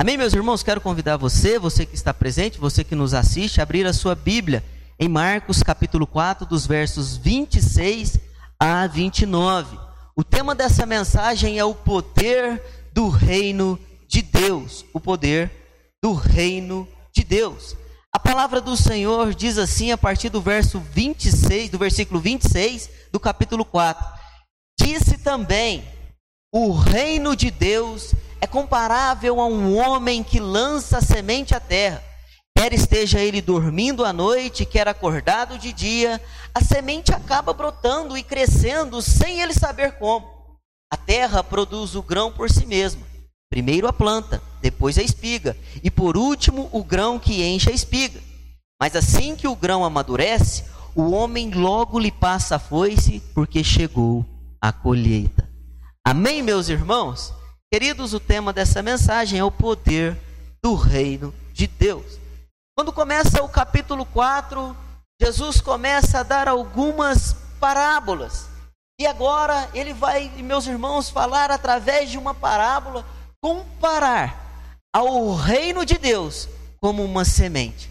Amém, meus irmãos? Quero convidar você, você que está presente, você que nos assiste, a abrir a sua Bíblia em Marcos capítulo 4, dos versos 26 a 29. O tema dessa mensagem é o poder do reino de Deus. O poder do reino de Deus. A palavra do Senhor diz assim a partir do verso 26, do versículo 26 do capítulo 4. Disse também: O reino de Deus é comparável a um homem que lança semente à terra. Quer esteja ele dormindo à noite, quer acordado de dia, a semente acaba brotando e crescendo sem ele saber como. A terra produz o grão por si mesma. Primeiro a planta, depois a espiga, e por último o grão que enche a espiga. Mas assim que o grão amadurece, o homem logo lhe passa a foice, porque chegou a colheita. Amém, meus irmãos? Queridos, o tema dessa mensagem é o poder do reino de Deus. Quando começa o capítulo 4, Jesus começa a dar algumas parábolas. E agora ele vai, meus irmãos, falar através de uma parábola comparar ao reino de Deus como uma semente.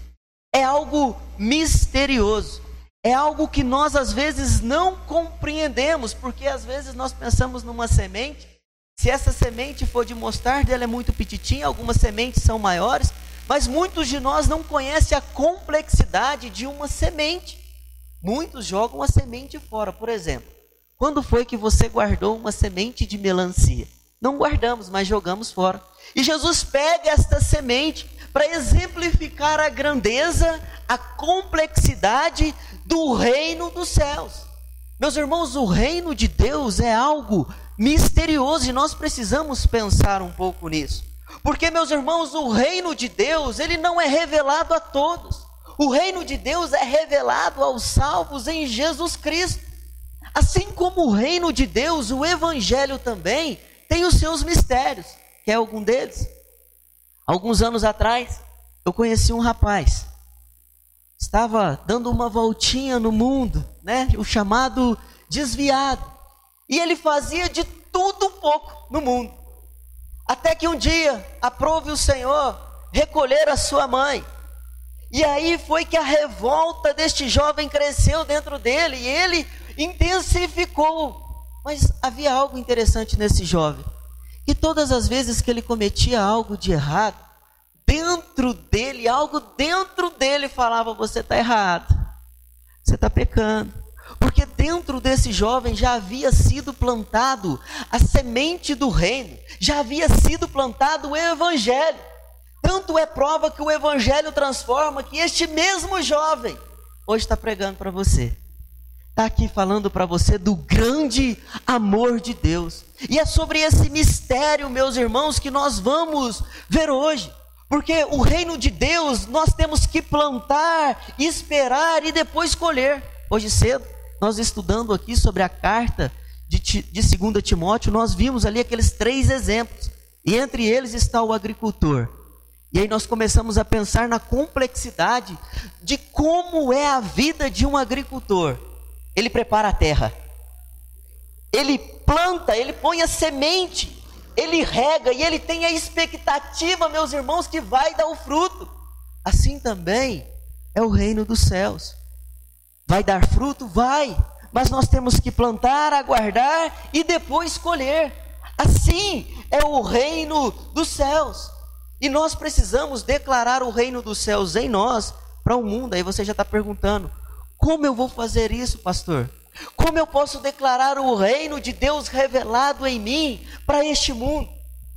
É algo misterioso. É algo que nós às vezes não compreendemos, porque às vezes nós pensamos numa semente, se essa semente for de mostarda, ela é muito petitinha, algumas sementes são maiores, mas muitos de nós não conhecem a complexidade de uma semente. Muitos jogam a semente fora, por exemplo. Quando foi que você guardou uma semente de melancia? Não guardamos, mas jogamos fora. E Jesus pega esta semente para exemplificar a grandeza, a complexidade do reino dos céus. Meus irmãos, o reino de Deus é algo misterioso e nós precisamos pensar um pouco nisso. Porque, meus irmãos, o reino de Deus, ele não é revelado a todos. O reino de Deus é revelado aos salvos em Jesus Cristo. Assim como o reino de Deus, o evangelho também tem os seus mistérios. Quer algum deles? Alguns anos atrás, eu conheci um rapaz. Estava dando uma voltinha no mundo, né? O chamado desviado. E ele fazia de tudo um pouco no mundo. Até que um dia, aprove o Senhor recolher a sua mãe. E aí foi que a revolta deste jovem cresceu dentro dele e ele intensificou mas havia algo interessante nesse jovem, que todas as vezes que ele cometia algo de errado, dentro dele, algo dentro dele falava: você está errado, você está pecando. Porque dentro desse jovem já havia sido plantado a semente do reino, já havia sido plantado o evangelho. Tanto é prova que o evangelho transforma que este mesmo jovem hoje está pregando para você está aqui falando para você do grande amor de Deus. E é sobre esse mistério, meus irmãos, que nós vamos ver hoje. Porque o reino de Deus nós temos que plantar, esperar e depois colher. Hoje cedo, nós estudando aqui sobre a carta de, de 2 Timóteo, nós vimos ali aqueles três exemplos. E entre eles está o agricultor. E aí nós começamos a pensar na complexidade de como é a vida de um agricultor. Ele prepara a terra. Ele planta, ele põe a semente, ele rega e ele tem a expectativa, meus irmãos, que vai dar o fruto. Assim também é o reino dos céus. Vai dar fruto? Vai. Mas nós temos que plantar, aguardar e depois colher. Assim é o reino dos céus. E nós precisamos declarar o reino dos céus em nós para o mundo. Aí você já está perguntando: como eu vou fazer isso, pastor? Como eu posso declarar o reino de Deus revelado em mim para este mundo?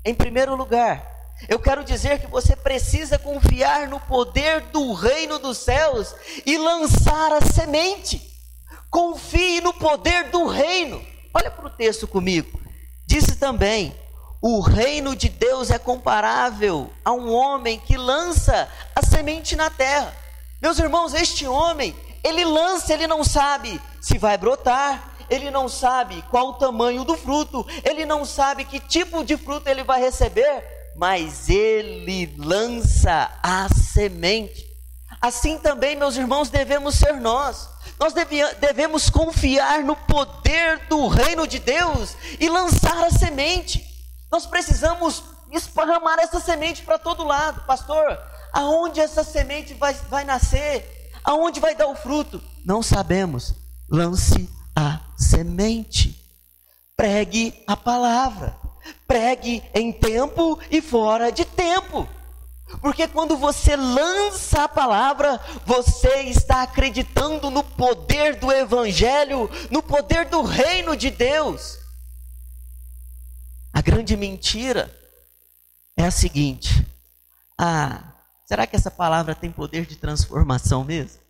Em primeiro lugar, eu quero dizer que você precisa confiar no poder do reino dos céus e lançar a semente. Confie no poder do reino. Olha para o texto comigo. Disse também: o reino de Deus é comparável a um homem que lança a semente na terra. Meus irmãos, este homem, ele lança, ele não sabe se vai brotar, ele não sabe qual o tamanho do fruto, ele não sabe que tipo de fruto ele vai receber, mas ele lança a semente. Assim também, meus irmãos, devemos ser nós. Nós devemos confiar no poder do reino de Deus e lançar a semente. Nós precisamos esparramar essa semente para todo lado. Pastor, aonde essa semente vai, vai nascer? Aonde vai dar o fruto? Não sabemos. Lance a semente. Pregue a palavra. Pregue em tempo e fora de tempo. Porque quando você lança a palavra, você está acreditando no poder do Evangelho, no poder do reino de Deus. A grande mentira é a seguinte: ah, será que essa palavra tem poder de transformação mesmo?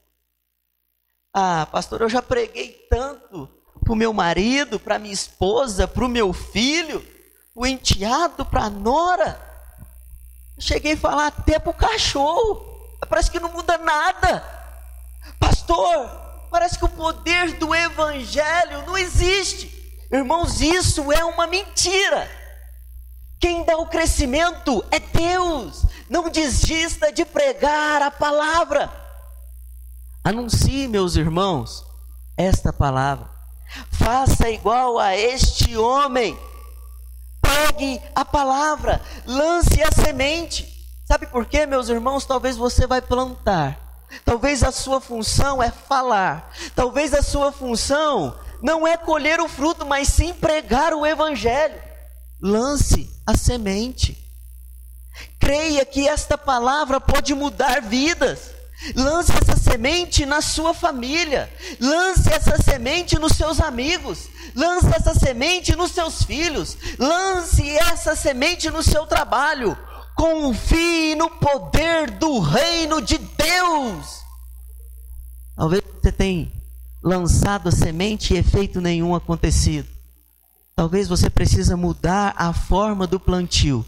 Ah, pastor, eu já preguei tanto para o meu marido, para minha esposa, para o meu filho, o enteado, para a nora. Cheguei a falar até para o cachorro. Parece que não muda nada. Pastor, parece que o poder do evangelho não existe. Irmãos, isso é uma mentira. Quem dá o crescimento é Deus. Não desista de pregar a palavra. Anuncie, meus irmãos, esta palavra. Faça igual a este homem Pregue a palavra, lance a semente. Sabe por quê, meus irmãos? Talvez você vai plantar. Talvez a sua função é falar. Talvez a sua função não é colher o fruto, mas sim pregar o evangelho. Lance a semente. Creia que esta palavra pode mudar vidas. Lance essa semente na sua família. Lance essa semente nos seus amigos. Lance essa semente nos seus filhos. Lance essa semente no seu trabalho. Confie no poder do reino de Deus. Talvez você tenha lançado a semente e efeito nenhum acontecido. Talvez você precisa mudar a forma do plantio.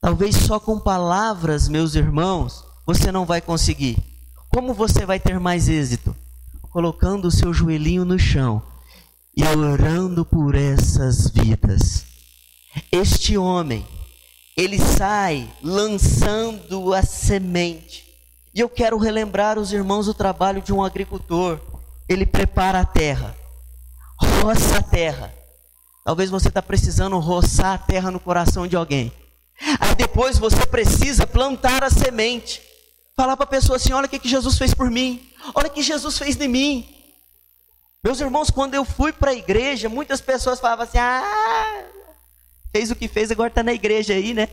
Talvez só com palavras, meus irmãos, você não vai conseguir. Como você vai ter mais êxito? Colocando o seu joelhinho no chão e orando por essas vidas. Este homem, ele sai lançando a semente. E eu quero relembrar os irmãos o trabalho de um agricultor. Ele prepara a terra, roça a terra. Talvez você está precisando roçar a terra no coração de alguém. Aí depois você precisa plantar a semente. Falar para a pessoa assim: olha o que, Jesus fez por mim, olha o que Jesus fez de mim. Meus irmãos, quando eu fui para a igreja, muitas pessoas falavam assim: ah, fez o que fez, agora está na igreja aí, né?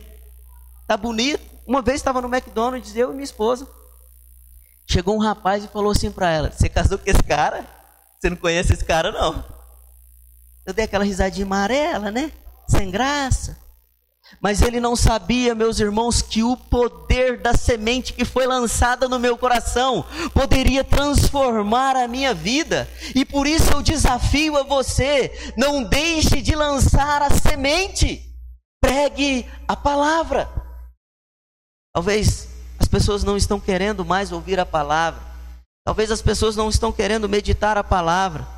Tá bonito. Uma vez estava no McDonald's, eu e minha esposa. Chegou um rapaz e falou assim para ela: Você casou com esse cara? Você não conhece esse cara, não? Eu dei aquela risadinha amarela, né? Sem graça. Mas ele não sabia, meus irmãos, que o poder da semente que foi lançada no meu coração poderia transformar a minha vida. E por isso eu desafio a você: não deixe de lançar a semente. Pregue a palavra. Talvez as pessoas não estão querendo mais ouvir a palavra. Talvez as pessoas não estão querendo meditar a palavra.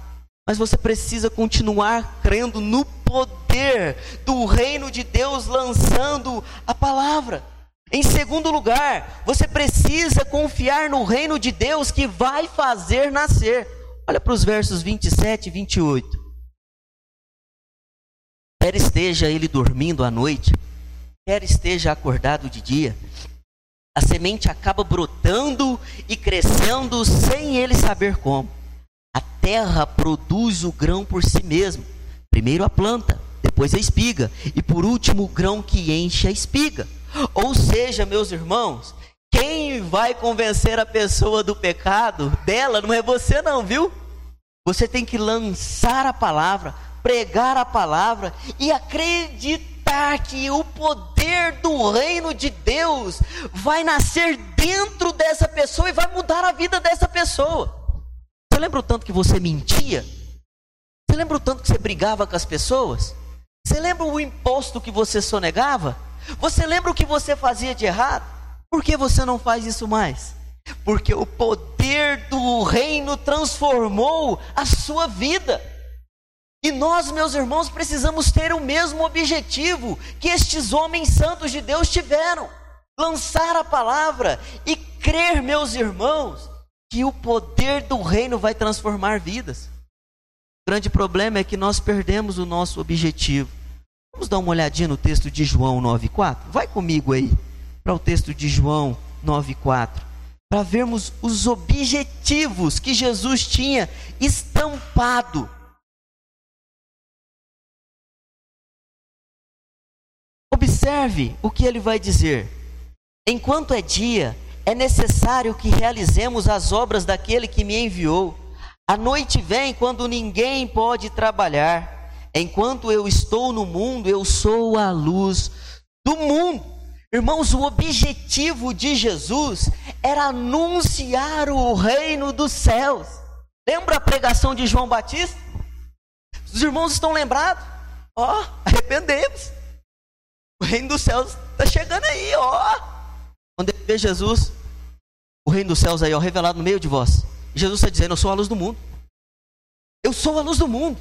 Mas você precisa continuar crendo no poder do reino de Deus lançando a palavra. Em segundo lugar, você precisa confiar no reino de Deus que vai fazer nascer. Olha para os versos 27 e 28. Quer esteja ele dormindo à noite, quer esteja acordado de dia, a semente acaba brotando e crescendo sem ele saber como. Terra produz o grão por si mesmo Primeiro a planta, depois a espiga, e por último o grão que enche a espiga. Ou seja, meus irmãos, quem vai convencer a pessoa do pecado dela não é você, não, viu? Você tem que lançar a palavra, pregar a palavra e acreditar que o poder do reino de Deus vai nascer dentro dessa pessoa e vai mudar a vida dessa pessoa. Lembra o tanto que você mentia? Você lembra o tanto que você brigava com as pessoas? Você lembra o imposto que você sonegava? Você lembra o que você fazia de errado? Por que você não faz isso mais? Porque o poder do reino transformou a sua vida. E nós, meus irmãos, precisamos ter o mesmo objetivo que estes homens santos de Deus tiveram: lançar a palavra e crer, meus irmãos, que o poder do reino vai transformar vidas. O grande problema é que nós perdemos o nosso objetivo. Vamos dar uma olhadinha no texto de João 9,4? Vai comigo aí para o texto de João 9,4, para vermos os objetivos que Jesus tinha estampado. Observe o que ele vai dizer. Enquanto é dia, é necessário que realizemos as obras daquele que me enviou. A noite vem quando ninguém pode trabalhar. Enquanto eu estou no mundo, eu sou a luz do mundo. Irmãos, o objetivo de Jesus era anunciar o reino dos céus. Lembra a pregação de João Batista? Os irmãos estão lembrados? Ó, oh, arrependemos. O reino dos céus está chegando aí, ó. Ele vê Jesus, o reino dos céus aí, ó, revelado no meio de vós. Jesus está dizendo: Eu sou a luz do mundo. Eu sou a luz do mundo.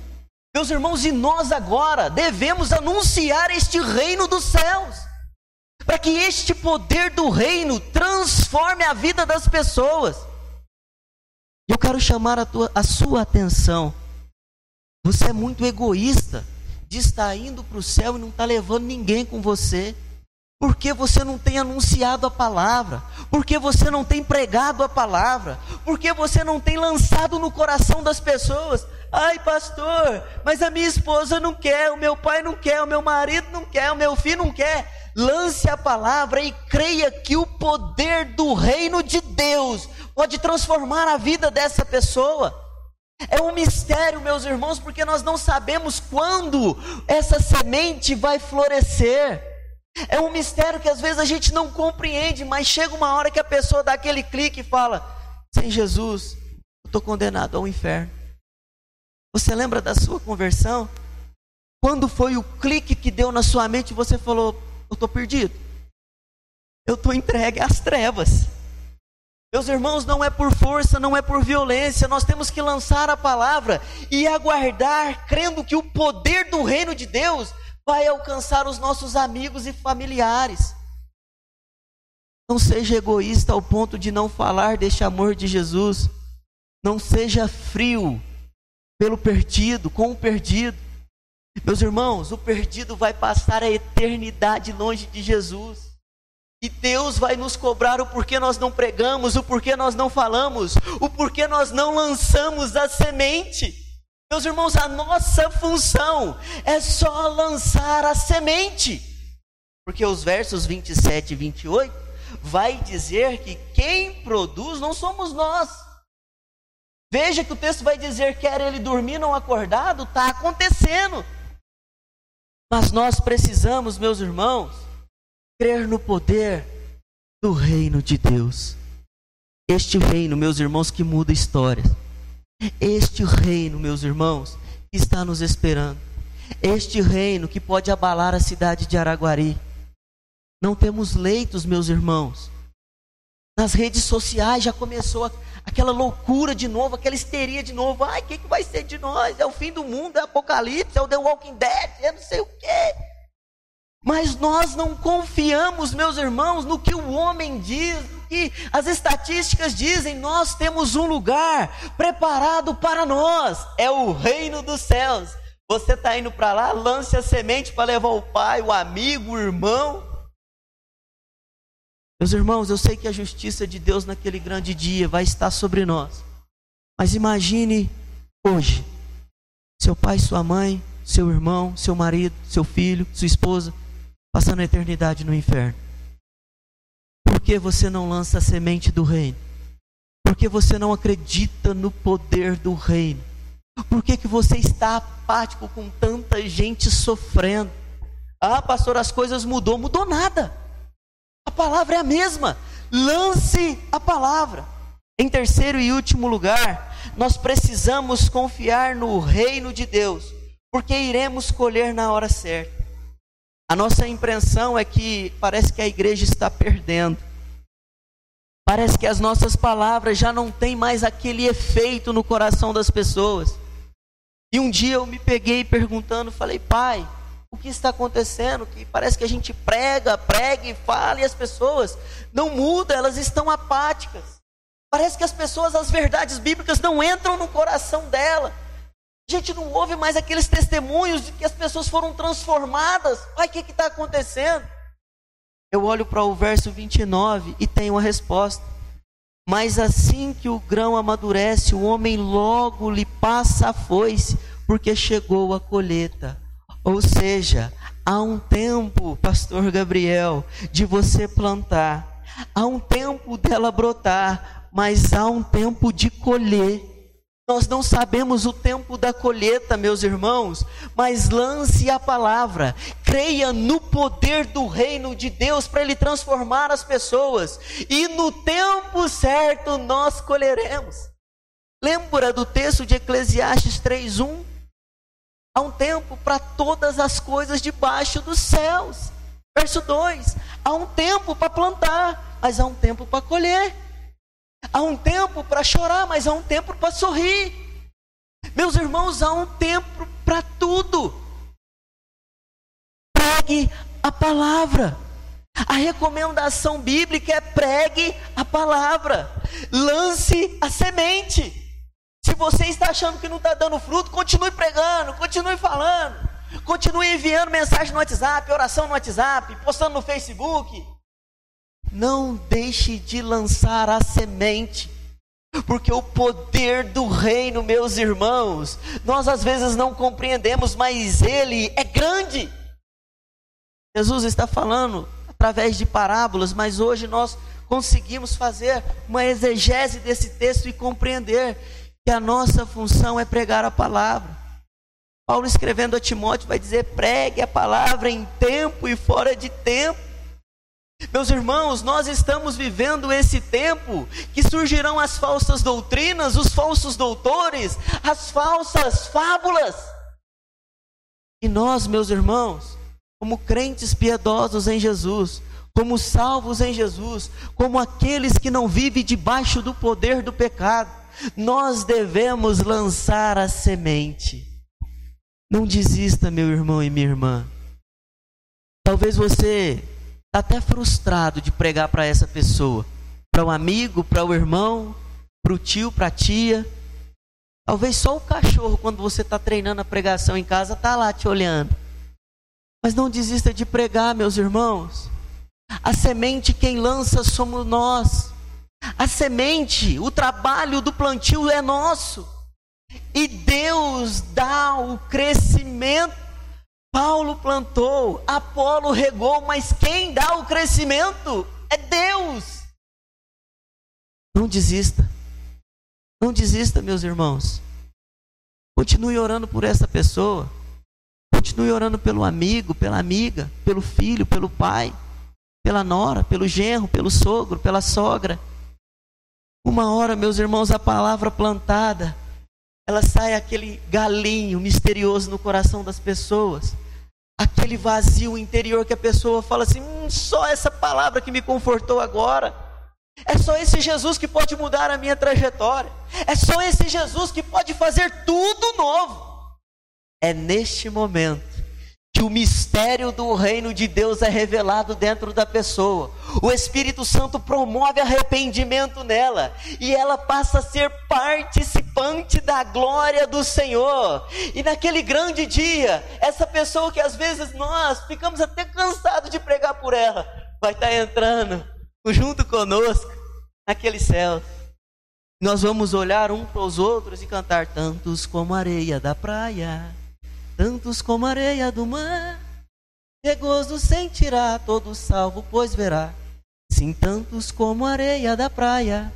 Meus irmãos, e nós agora devemos anunciar este reino dos céus, para que este poder do reino transforme a vida das pessoas. Eu quero chamar a, tua, a sua atenção. Você é muito egoísta de estar indo para o céu e não estar tá levando ninguém com você. Porque você não tem anunciado a palavra? Porque você não tem pregado a palavra? Porque você não tem lançado no coração das pessoas? Ai, pastor, mas a minha esposa não quer, o meu pai não quer, o meu marido não quer, o meu filho não quer. Lance a palavra e creia que o poder do reino de Deus pode transformar a vida dessa pessoa. É um mistério, meus irmãos, porque nós não sabemos quando essa semente vai florescer. É um mistério que às vezes a gente não compreende, mas chega uma hora que a pessoa dá aquele clique e fala: Sem Jesus, eu estou condenado ao inferno. Você lembra da sua conversão? Quando foi o clique que deu na sua mente e você falou: Eu estou perdido. Eu estou entregue às trevas. Meus irmãos, não é por força, não é por violência, nós temos que lançar a palavra e aguardar, crendo que o poder do reino de Deus vai alcançar os nossos amigos e familiares. Não seja egoísta ao ponto de não falar deste amor de Jesus. Não seja frio pelo perdido, com o perdido. Meus irmãos, o perdido vai passar a eternidade longe de Jesus. E Deus vai nos cobrar o porquê nós não pregamos, o porquê nós não falamos, o porquê nós não lançamos a semente. Meus irmãos, a nossa função é só lançar a semente. Porque os versos 27 e 28 vai dizer que quem produz não somos nós Veja que o texto vai dizer: quer ele dormir não acordado, está acontecendo. Mas nós precisamos, meus irmãos, crer no poder do reino de Deus. Este reino, meus irmãos, que muda histórias. Este reino, meus irmãos, está nos esperando. Este reino que pode abalar a cidade de Araguari. Não temos leitos, meus irmãos. Nas redes sociais já começou aquela loucura de novo, aquela histeria de novo. Ai, o que, que vai ser de nós? É o fim do mundo, é o Apocalipse, é o The Walking Dead, é não sei o quê. Mas nós não confiamos, meus irmãos, no que o homem diz, no que as estatísticas dizem. Nós temos um lugar preparado para nós, é o reino dos céus. Você está indo para lá, lance a semente para levar o pai, o amigo, o irmão. Meus irmãos, eu sei que a justiça de Deus naquele grande dia vai estar sobre nós. Mas imagine hoje, seu pai, sua mãe, seu irmão, seu marido, seu filho, sua esposa, passando a eternidade no inferno. Por que você não lança a semente do reino? Por que você não acredita no poder do reino? Por que, que você está apático com tanta gente sofrendo? Ah, pastor, as coisas mudou. Mudou nada. A palavra é a mesma. Lance a palavra. Em terceiro e último lugar, nós precisamos confiar no reino de Deus, porque iremos colher na hora certa. A nossa impressão é que parece que a igreja está perdendo. Parece que as nossas palavras já não têm mais aquele efeito no coração das pessoas. E um dia eu me peguei perguntando, falei, pai, o que está acontecendo, que parece que a gente prega, prega e fala e as pessoas não mudam, elas estão apáticas. Parece que as pessoas, as verdades bíblicas não entram no coração dela. Gente não ouve mais aqueles testemunhos de que as pessoas foram transformadas. Pai, o que está acontecendo? Eu olho para o verso 29 e tenho a resposta. Mas assim que o grão amadurece, o homem logo lhe passa a foice, porque chegou a colheita. Ou seja, há um tempo, pastor Gabriel, de você plantar, há um tempo dela brotar, mas há um tempo de colher. Nós não sabemos o tempo da colheita, meus irmãos, mas lance a palavra, creia no poder do reino de Deus para ele transformar as pessoas, e no tempo certo nós colheremos. Lembra do texto de Eclesiastes 3:1? Há um tempo para todas as coisas debaixo dos céus. Verso 2: há um tempo para plantar, mas há um tempo para colher. Há um tempo para chorar, mas há um tempo para sorrir. Meus irmãos, há um tempo para tudo. Pregue a palavra. A recomendação bíblica é pregue a palavra. Lance a semente. Se você está achando que não está dando fruto, continue pregando, continue falando. Continue enviando mensagem no WhatsApp, oração no WhatsApp, postando no Facebook. Não deixe de lançar a semente, porque o poder do reino, meus irmãos, nós às vezes não compreendemos, mas ele é grande. Jesus está falando através de parábolas, mas hoje nós conseguimos fazer uma exegese desse texto e compreender que a nossa função é pregar a palavra. Paulo escrevendo a Timóteo vai dizer: pregue a palavra em tempo e fora de tempo. Meus irmãos, nós estamos vivendo esse tempo que surgirão as falsas doutrinas, os falsos doutores, as falsas fábulas. E nós, meus irmãos, como crentes piedosos em Jesus, como salvos em Jesus, como aqueles que não vivem debaixo do poder do pecado, nós devemos lançar a semente. Não desista, meu irmão e minha irmã. Talvez você está até frustrado de pregar para essa pessoa, para o um amigo, para o um irmão, para o tio, para a tia. Talvez só o cachorro, quando você está treinando a pregação em casa, está lá te olhando. Mas não desista de pregar, meus irmãos. A semente quem lança somos nós. A semente, o trabalho do plantio é nosso. E Deus dá o crescimento Paulo plantou, Apolo regou, mas quem dá o crescimento é Deus. Não desista. Não desista, meus irmãos. Continue orando por essa pessoa. Continue orando pelo amigo, pela amiga, pelo filho, pelo pai, pela nora, pelo genro, pelo sogro, pela sogra. Uma hora, meus irmãos, a palavra plantada ela sai aquele galinho misterioso no coração das pessoas, aquele vazio interior que a pessoa fala assim: hum, só essa palavra que me confortou agora. É só esse Jesus que pode mudar a minha trajetória. É só esse Jesus que pode fazer tudo novo. É neste momento que o mistério do reino de Deus é revelado dentro da pessoa. O Espírito Santo promove arrependimento nela e ela passa a ser participante da glória do Senhor. E naquele grande dia, essa pessoa que às vezes nós ficamos até cansados de pregar por ela, vai estar entrando junto conosco naquele céu. Nós vamos olhar um para os outros e cantar tantos como areia da praia tantos como areia do mar. De gozo sentirá todo salvo, pois verá. Sim, tantos como areia da praia.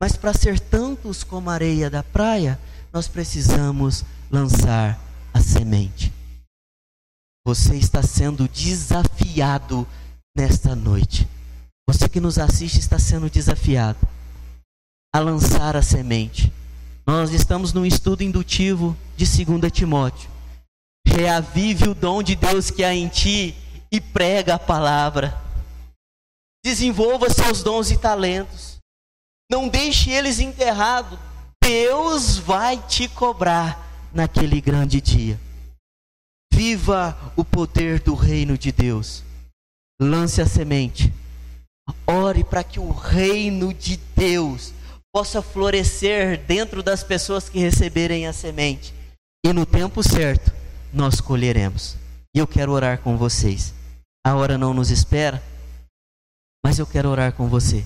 Mas para ser tantos como areia da praia, nós precisamos lançar a semente. Você está sendo desafiado nesta noite. Você que nos assiste está sendo desafiado a lançar a semente. Nós estamos num estudo indutivo de 2 Timóteo. Reavive o dom de Deus que há em ti e prega a palavra. Desenvolva seus dons e talentos. Não deixe eles enterrados. Deus vai te cobrar naquele grande dia. Viva o poder do reino de Deus. Lance a semente. Ore para que o reino de Deus possa florescer dentro das pessoas que receberem a semente e no tempo certo nós colheremos. E eu quero orar com vocês. A hora não nos espera, mas eu quero orar com você.